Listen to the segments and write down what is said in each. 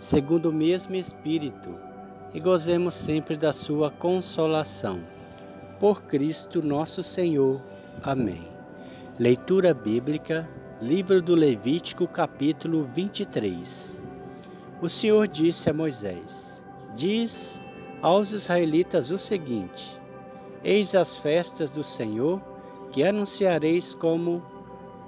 segundo o mesmo Espírito, e gozemos sempre da Sua consolação. Por Cristo nosso Senhor. Amém. Leitura Bíblica, Livro do Levítico, capítulo 23. O Senhor disse a Moisés: Diz aos israelitas o seguinte: Eis as festas do Senhor que anunciareis como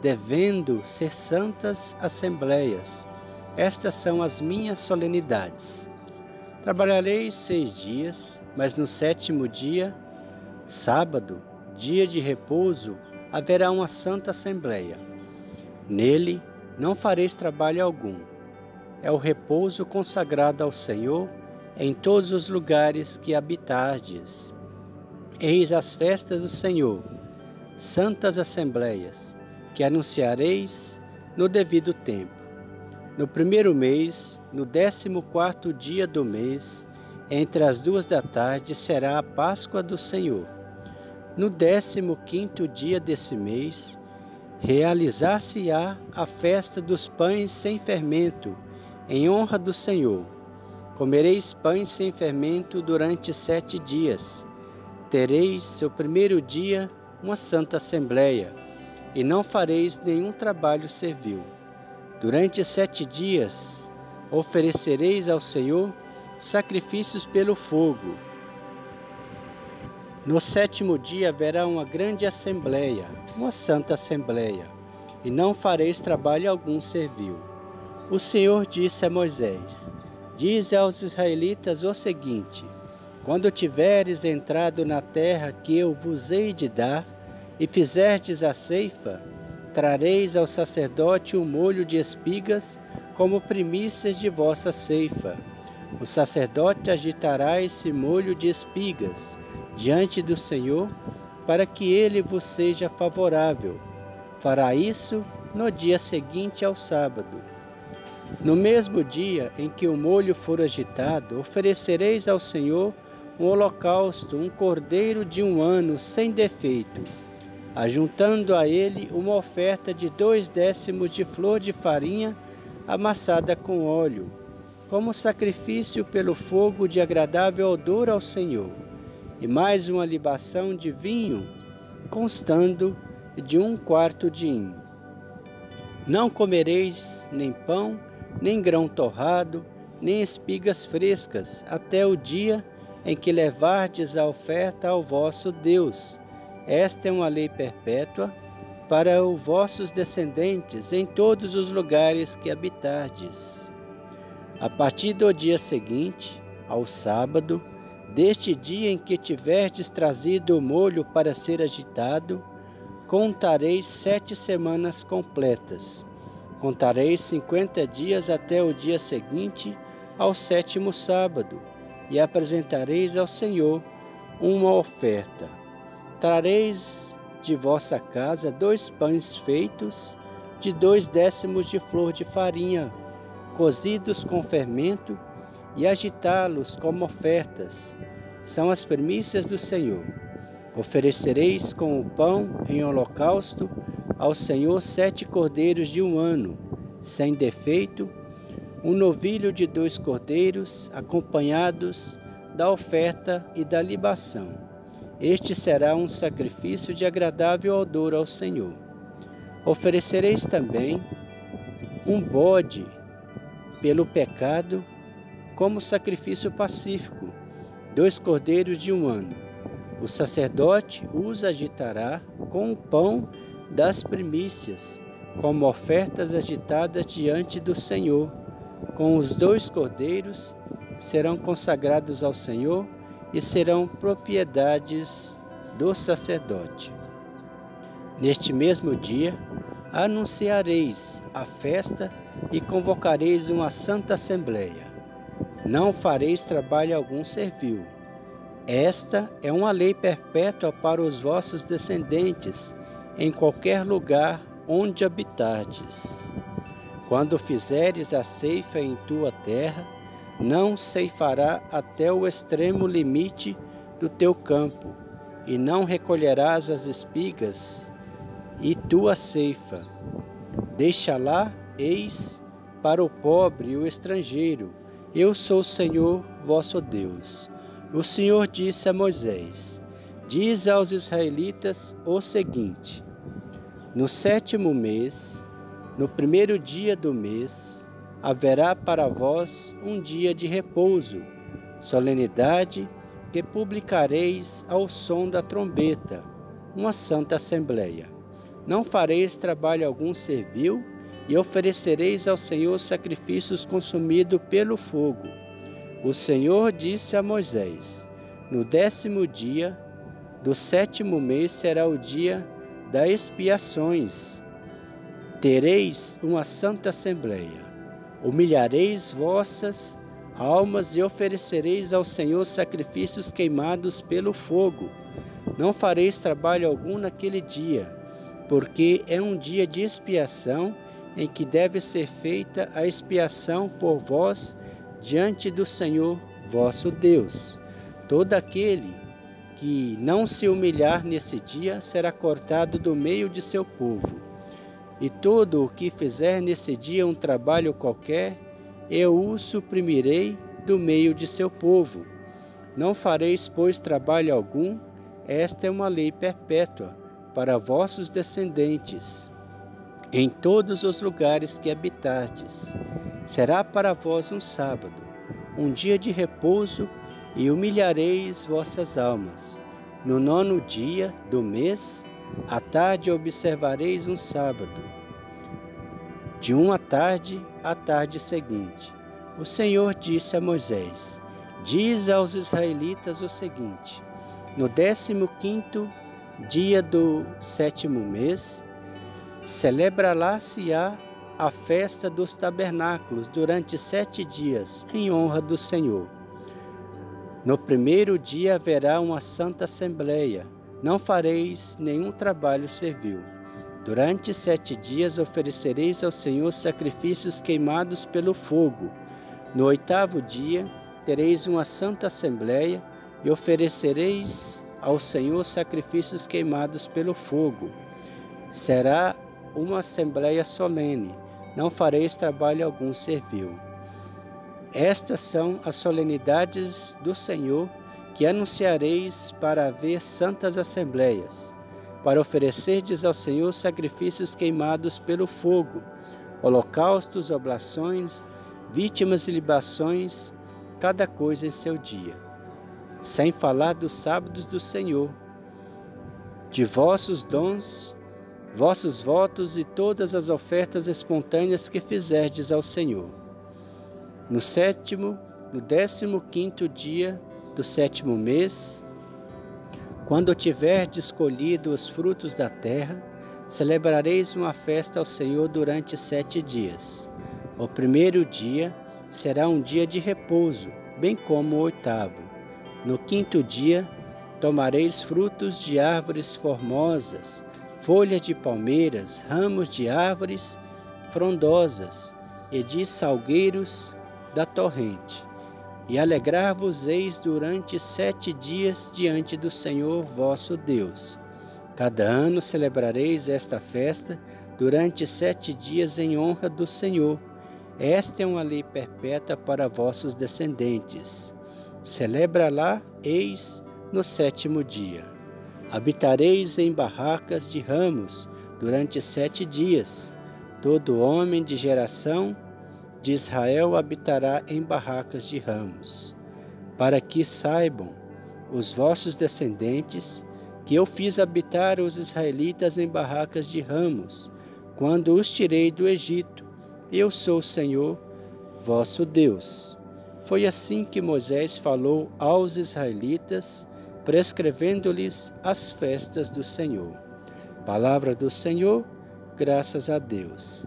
devendo ser santas assembleias estas são as minhas solenidades. Trabalharei seis dias, mas no sétimo dia, sábado, dia de repouso, haverá uma santa assembleia. Nele não fareis trabalho algum. É o repouso consagrado ao Senhor em todos os lugares que habitardes. Eis as festas do Senhor, santas assembleias, que anunciareis no devido tempo. No primeiro mês, no décimo quarto dia do mês, entre as duas da tarde, será a Páscoa do Senhor. No décimo quinto dia desse mês, realizar-se-á a festa dos pães sem fermento, em honra do Senhor. Comereis pães sem fermento durante sete dias. Tereis seu primeiro dia uma santa assembleia, e não fareis nenhum trabalho servil. Durante sete dias oferecereis ao Senhor sacrifícios pelo fogo. No sétimo dia haverá uma grande assembleia, uma santa assembleia, e não fareis trabalho algum servil. O Senhor disse a Moisés: Dize aos israelitas o seguinte: Quando tiveres entrado na terra que eu vos hei de dar, e fizerdes a ceifa, Trareis ao sacerdote o molho de espigas como primícias de vossa ceifa. O sacerdote agitará esse molho de espigas diante do Senhor, para que ele vos seja favorável. Fará isso no dia seguinte ao sábado. No mesmo dia em que o molho for agitado, oferecereis ao Senhor um holocausto, um cordeiro de um ano sem defeito ajuntando a ele uma oferta de dois décimos de flor de farinha amassada com óleo, como sacrifício pelo fogo de agradável odor ao Senhor, e mais uma libação de vinho, constando de um quarto de hin. Não comereis nem pão, nem grão torrado, nem espigas frescas, até o dia em que levardes a oferta ao vosso Deus esta é uma lei perpétua para os vossos descendentes em todos os lugares que habitardes. A partir do dia seguinte, ao sábado, deste dia em que tiverdes trazido o molho para ser agitado, contareis sete semanas completas. Contareis cinquenta dias até o dia seguinte, ao sétimo sábado, e apresentareis ao Senhor uma oferta. Trareis de vossa casa dois pães feitos de dois décimos de flor de farinha, cozidos com fermento, e agitá-los como ofertas. São as primícias do Senhor. Oferecereis com o pão em holocausto ao Senhor sete cordeiros de um ano, sem defeito, um novilho de dois cordeiros, acompanhados da oferta e da libação este será um sacrifício de agradável odor ao Senhor. Oferecereis também um bode pelo pecado como sacrifício pacífico, dois cordeiros de um ano. O sacerdote os agitará com o pão das primícias, como ofertas agitadas diante do Senhor. Com os dois cordeiros serão consagrados ao Senhor e serão propriedades do sacerdote. Neste mesmo dia, anunciareis a festa e convocareis uma santa assembleia. Não fareis trabalho algum servil. Esta é uma lei perpétua para os vossos descendentes, em qualquer lugar onde habitardes. Quando fizeres a ceifa em tua terra, não ceifará até o extremo limite do teu campo, e não recolherás as espigas e tua ceifa. Deixa lá, eis, para o pobre e o estrangeiro. Eu sou o Senhor vosso Deus. O Senhor disse a Moisés: Diz aos israelitas o seguinte: No sétimo mês, no primeiro dia do mês, haverá para vós um dia de repouso, solenidade que publicareis ao som da trombeta, uma santa assembleia. Não fareis trabalho algum servil, e oferecereis ao Senhor sacrifícios consumidos pelo fogo. O Senhor disse a Moisés: No décimo dia do sétimo mês será o dia das expiações. Tereis uma santa assembleia. Humilhareis vossas almas e oferecereis ao Senhor sacrifícios queimados pelo fogo. Não fareis trabalho algum naquele dia, porque é um dia de expiação em que deve ser feita a expiação por vós diante do Senhor vosso Deus. Todo aquele que não se humilhar nesse dia será cortado do meio de seu povo e todo o que fizer nesse dia um trabalho qualquer, eu o suprimirei do meio de seu povo. Não fareis, pois, trabalho algum, esta é uma lei perpétua para vossos descendentes. Em todos os lugares que habitardes, será para vós um sábado, um dia de repouso, e humilhareis vossas almas. No nono dia do mês, à tarde observareis um sábado. De uma tarde à tarde seguinte, o Senhor disse a Moisés: Diz aos israelitas o seguinte: No décimo quinto dia do sétimo mês, celebra-lá-se-á a festa dos tabernáculos durante sete dias, em honra do Senhor. No primeiro dia haverá uma santa assembleia não fareis nenhum trabalho servil. Durante sete dias oferecereis ao Senhor sacrifícios queimados pelo fogo. No oitavo dia tereis uma santa assembleia e oferecereis ao Senhor sacrifícios queimados pelo fogo. Será uma assembleia solene, não fareis trabalho algum servil. Estas são as solenidades do Senhor que anunciareis para haver santas assembleias, para oferecerdes ao Senhor sacrifícios queimados pelo fogo, holocaustos, oblações, vítimas e libações, cada coisa em seu dia. Sem falar dos sábados do Senhor, de vossos dons, vossos votos e todas as ofertas espontâneas que fizerdes ao Senhor. No sétimo, no décimo quinto dia do sétimo mês, quando tiverdes colhido os frutos da terra, celebrareis uma festa ao Senhor durante sete dias. O primeiro dia será um dia de repouso, bem como o oitavo. No quinto dia, tomareis frutos de árvores formosas, folhas de palmeiras, ramos de árvores frondosas e de salgueiros da torrente e alegrar-vos-eis durante sete dias diante do Senhor vosso Deus. Cada ano celebrareis esta festa durante sete dias em honra do Senhor. Esta é uma lei perpétua para vossos descendentes. Celebra lá, eis, no sétimo dia. Habitareis em barracas de ramos durante sete dias. Todo homem de geração de Israel habitará em barracas de ramos, para que saibam os vossos descendentes que eu fiz habitar os israelitas em barracas de ramos, quando os tirei do Egito. Eu sou o Senhor, vosso Deus. Foi assim que Moisés falou aos israelitas, prescrevendo-lhes as festas do Senhor. Palavra do Senhor, graças a Deus.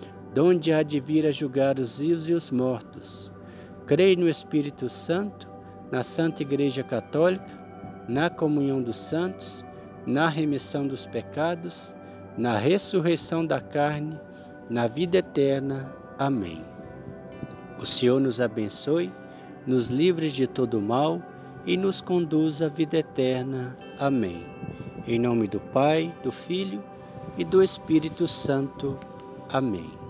donde há de vir a julgar os vivos e os mortos. Creio no Espírito Santo, na Santa Igreja Católica, na comunhão dos santos, na remissão dos pecados, na ressurreição da carne, na vida eterna. Amém. O Senhor nos abençoe, nos livre de todo mal e nos conduz à vida eterna. Amém. Em nome do Pai, do Filho e do Espírito Santo. Amém.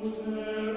Gute